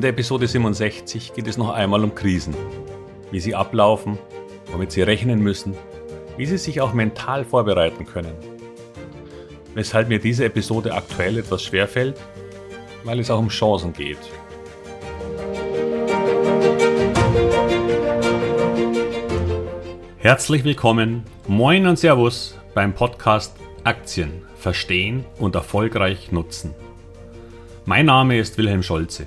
In der Episode 67 geht es noch einmal um Krisen. Wie sie ablaufen, womit sie rechnen müssen, wie sie sich auch mental vorbereiten können. Weshalb mir diese Episode aktuell etwas schwerfällt, weil es auch um Chancen geht. Herzlich willkommen, moin und Servus beim Podcast Aktien verstehen und erfolgreich nutzen. Mein Name ist Wilhelm Scholze.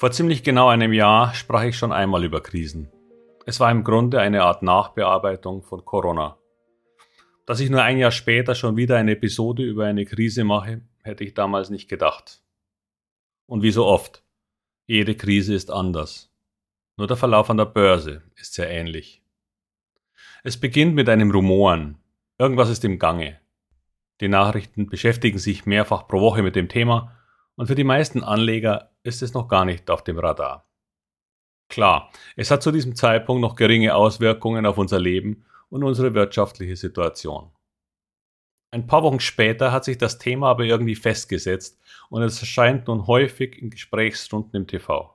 Vor ziemlich genau einem Jahr sprach ich schon einmal über Krisen. Es war im Grunde eine Art Nachbearbeitung von Corona. Dass ich nur ein Jahr später schon wieder eine Episode über eine Krise mache, hätte ich damals nicht gedacht. Und wie so oft, jede Krise ist anders. Nur der Verlauf an der Börse ist sehr ähnlich. Es beginnt mit einem Rumoren. Irgendwas ist im Gange. Die Nachrichten beschäftigen sich mehrfach pro Woche mit dem Thema und für die meisten Anleger ist es noch gar nicht auf dem Radar. Klar, es hat zu diesem Zeitpunkt noch geringe Auswirkungen auf unser Leben und unsere wirtschaftliche Situation. Ein paar Wochen später hat sich das Thema aber irgendwie festgesetzt und es erscheint nun häufig in Gesprächsrunden im TV.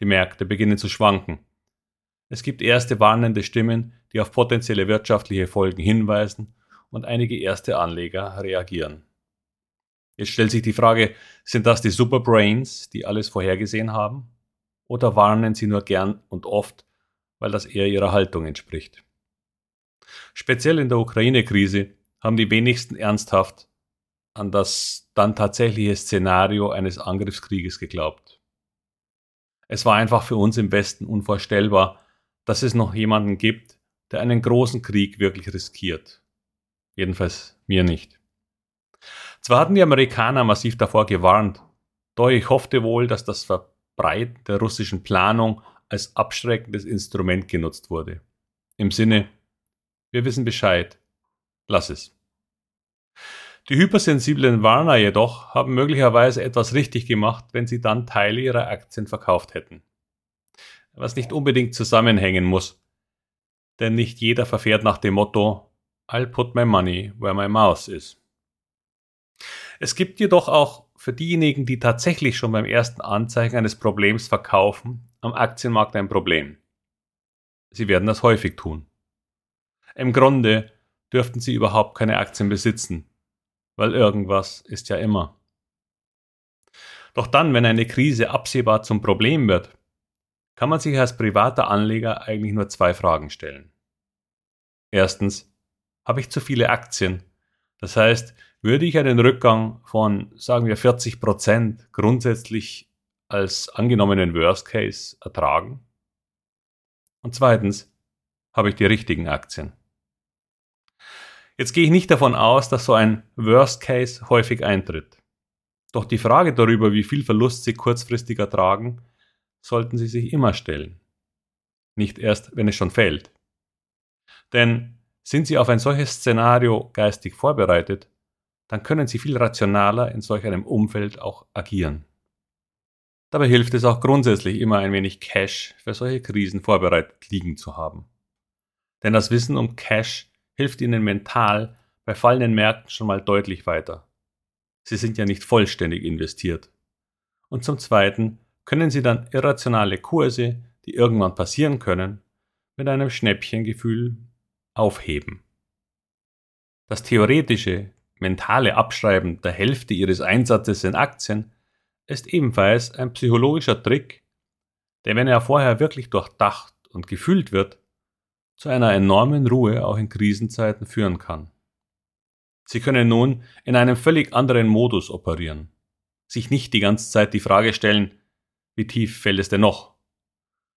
Die Märkte beginnen zu schwanken. Es gibt erste warnende Stimmen, die auf potenzielle wirtschaftliche Folgen hinweisen und einige erste Anleger reagieren. Jetzt stellt sich die Frage, sind das die Superbrains, die alles vorhergesehen haben? Oder warnen sie nur gern und oft, weil das eher ihrer Haltung entspricht? Speziell in der Ukraine-Krise haben die wenigsten ernsthaft an das dann tatsächliche Szenario eines Angriffskrieges geglaubt. Es war einfach für uns im Westen unvorstellbar, dass es noch jemanden gibt, der einen großen Krieg wirklich riskiert. Jedenfalls mir nicht. Zwar hatten die Amerikaner massiv davor gewarnt, doch ich hoffte wohl, dass das Verbreiten der russischen Planung als abschreckendes Instrument genutzt wurde. Im Sinne, wir wissen Bescheid, lass es. Die hypersensiblen Warner jedoch haben möglicherweise etwas richtig gemacht, wenn sie dann Teile ihrer Aktien verkauft hätten. Was nicht unbedingt zusammenhängen muss, denn nicht jeder verfährt nach dem Motto I'll put my money where my mouth is. Es gibt jedoch auch für diejenigen, die tatsächlich schon beim ersten Anzeichen eines Problems verkaufen, am Aktienmarkt ein Problem. Sie werden das häufig tun. Im Grunde dürften sie überhaupt keine Aktien besitzen, weil irgendwas ist ja immer. Doch dann, wenn eine Krise absehbar zum Problem wird, kann man sich als privater Anleger eigentlich nur zwei Fragen stellen. Erstens, habe ich zu viele Aktien? Das heißt, würde ich einen Rückgang von, sagen wir, 40 Prozent grundsätzlich als angenommenen Worst Case ertragen? Und zweitens, habe ich die richtigen Aktien? Jetzt gehe ich nicht davon aus, dass so ein Worst Case häufig eintritt. Doch die Frage darüber, wie viel Verlust Sie kurzfristig ertragen, sollten Sie sich immer stellen. Nicht erst, wenn es schon fällt. Denn sind Sie auf ein solches Szenario geistig vorbereitet, dann können Sie viel rationaler in solch einem Umfeld auch agieren. Dabei hilft es auch grundsätzlich immer ein wenig Cash für solche Krisen vorbereitet liegen zu haben. Denn das Wissen um Cash hilft Ihnen mental bei fallenden Märkten schon mal deutlich weiter. Sie sind ja nicht vollständig investiert. Und zum Zweiten können Sie dann irrationale Kurse, die irgendwann passieren können, mit einem Schnäppchengefühl aufheben. Das theoretische mentale Abschreiben der Hälfte ihres Einsatzes in Aktien ist ebenfalls ein psychologischer Trick, der, wenn er vorher wirklich durchdacht und gefühlt wird, zu einer enormen Ruhe auch in Krisenzeiten führen kann. Sie können nun in einem völlig anderen Modus operieren, sich nicht die ganze Zeit die Frage stellen, wie tief fällt es denn noch,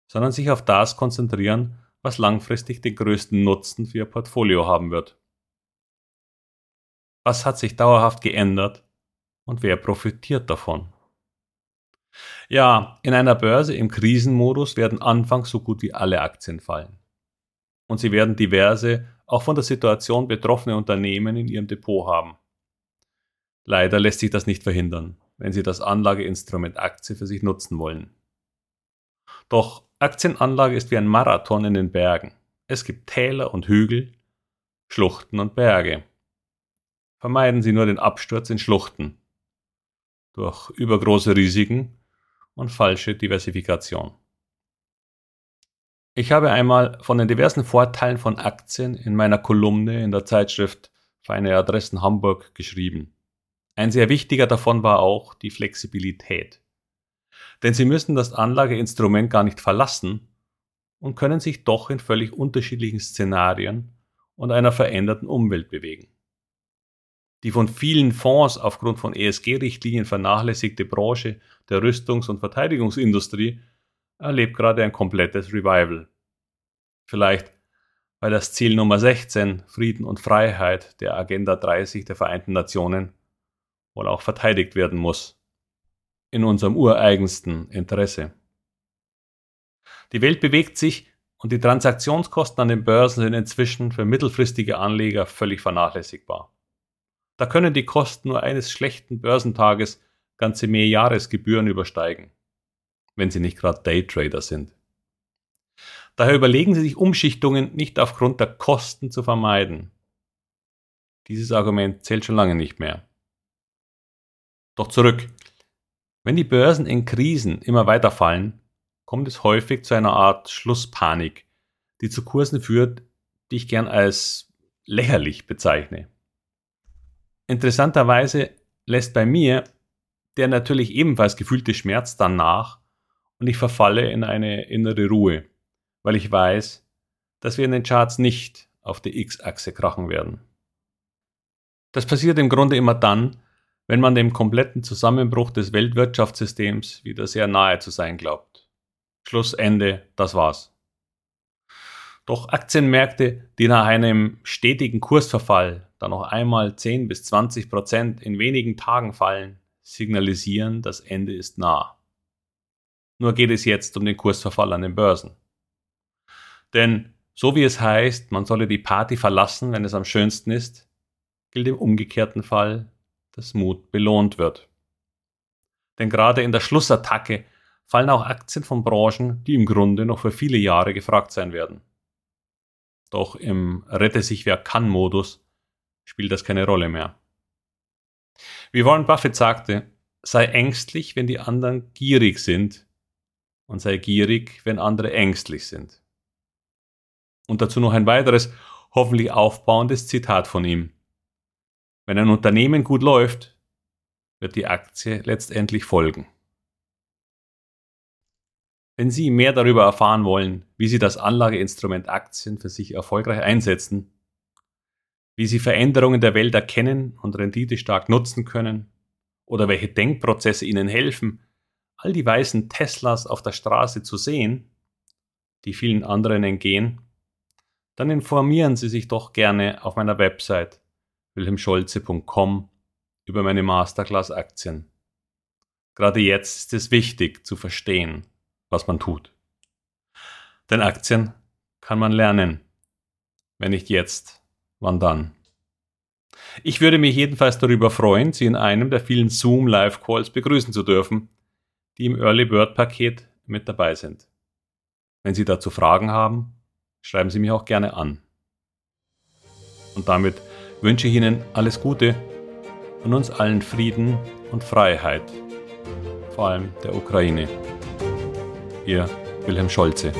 sondern sich auf das konzentrieren, was langfristig den größten Nutzen für Ihr Portfolio haben wird. Was hat sich dauerhaft geändert und wer profitiert davon? Ja, in einer Börse im Krisenmodus werden anfangs so gut wie alle Aktien fallen. Und sie werden diverse, auch von der Situation betroffene Unternehmen in ihrem Depot haben. Leider lässt sich das nicht verhindern, wenn Sie das Anlageinstrument Aktie für sich nutzen wollen. Doch Aktienanlage ist wie ein Marathon in den Bergen. Es gibt Täler und Hügel, Schluchten und Berge. Vermeiden Sie nur den Absturz in Schluchten durch übergroße Risiken und falsche Diversifikation. Ich habe einmal von den diversen Vorteilen von Aktien in meiner Kolumne in der Zeitschrift Feine Adressen Hamburg geschrieben. Ein sehr wichtiger davon war auch die Flexibilität. Denn Sie müssen das Anlageinstrument gar nicht verlassen und können sich doch in völlig unterschiedlichen Szenarien und einer veränderten Umwelt bewegen. Die von vielen Fonds aufgrund von ESG-Richtlinien vernachlässigte Branche der Rüstungs- und Verteidigungsindustrie erlebt gerade ein komplettes Revival. Vielleicht, weil das Ziel Nummer 16, Frieden und Freiheit der Agenda 30 der Vereinten Nationen, wohl auch verteidigt werden muss. In unserem ureigensten Interesse. Die Welt bewegt sich und die Transaktionskosten an den Börsen sind inzwischen für mittelfristige Anleger völlig vernachlässigbar. Da können die Kosten nur eines schlechten Börsentages ganze Mehrjahresgebühren übersteigen, wenn Sie nicht gerade Daytrader sind. Daher überlegen Sie sich Umschichtungen nicht aufgrund der Kosten zu vermeiden. Dieses Argument zählt schon lange nicht mehr. Doch zurück. Wenn die Börsen in Krisen immer weiter fallen, kommt es häufig zu einer Art Schlusspanik, die zu Kursen führt, die ich gern als lächerlich bezeichne. Interessanterweise lässt bei mir der natürlich ebenfalls gefühlte Schmerz dann nach und ich verfalle in eine innere Ruhe, weil ich weiß, dass wir in den Charts nicht auf der X-Achse krachen werden. Das passiert im Grunde immer dann, wenn man dem kompletten Zusammenbruch des Weltwirtschaftssystems wieder sehr nahe zu sein glaubt. Schlussende, das war's. Doch Aktienmärkte, die nach einem stetigen Kursverfall dann noch einmal 10 bis 20 Prozent in wenigen Tagen fallen, signalisieren, das Ende ist nah. Nur geht es jetzt um den Kursverfall an den Börsen. Denn so wie es heißt, man solle die Party verlassen, wenn es am schönsten ist, gilt im umgekehrten Fall, dass Mut belohnt wird. Denn gerade in der Schlussattacke fallen auch Aktien von Branchen, die im Grunde noch für viele Jahre gefragt sein werden. Doch im Rette sich wer kann Modus spielt das keine Rolle mehr. Wie Warren Buffett sagte, sei ängstlich, wenn die anderen gierig sind und sei gierig, wenn andere ängstlich sind. Und dazu noch ein weiteres, hoffentlich aufbauendes Zitat von ihm. Wenn ein Unternehmen gut läuft, wird die Aktie letztendlich folgen. Wenn Sie mehr darüber erfahren wollen, wie Sie das Anlageinstrument Aktien für sich erfolgreich einsetzen, wie Sie Veränderungen der Welt erkennen und Rendite stark nutzen können oder welche Denkprozesse Ihnen helfen, all die weißen Teslas auf der Straße zu sehen, die vielen anderen entgehen, dann informieren Sie sich doch gerne auf meiner Website wilhelmscholze.com über meine Masterclass Aktien. Gerade jetzt ist es wichtig zu verstehen, was man tut. Denn Aktien kann man lernen. Wenn nicht jetzt, wann dann? Ich würde mich jedenfalls darüber freuen, Sie in einem der vielen Zoom Live Calls begrüßen zu dürfen, die im Early Bird Paket mit dabei sind. Wenn Sie dazu Fragen haben, schreiben Sie mich auch gerne an. Und damit wünsche ich Ihnen alles Gute und uns allen Frieden und Freiheit, vor allem der Ukraine. Ihr Wilhelm Scholze.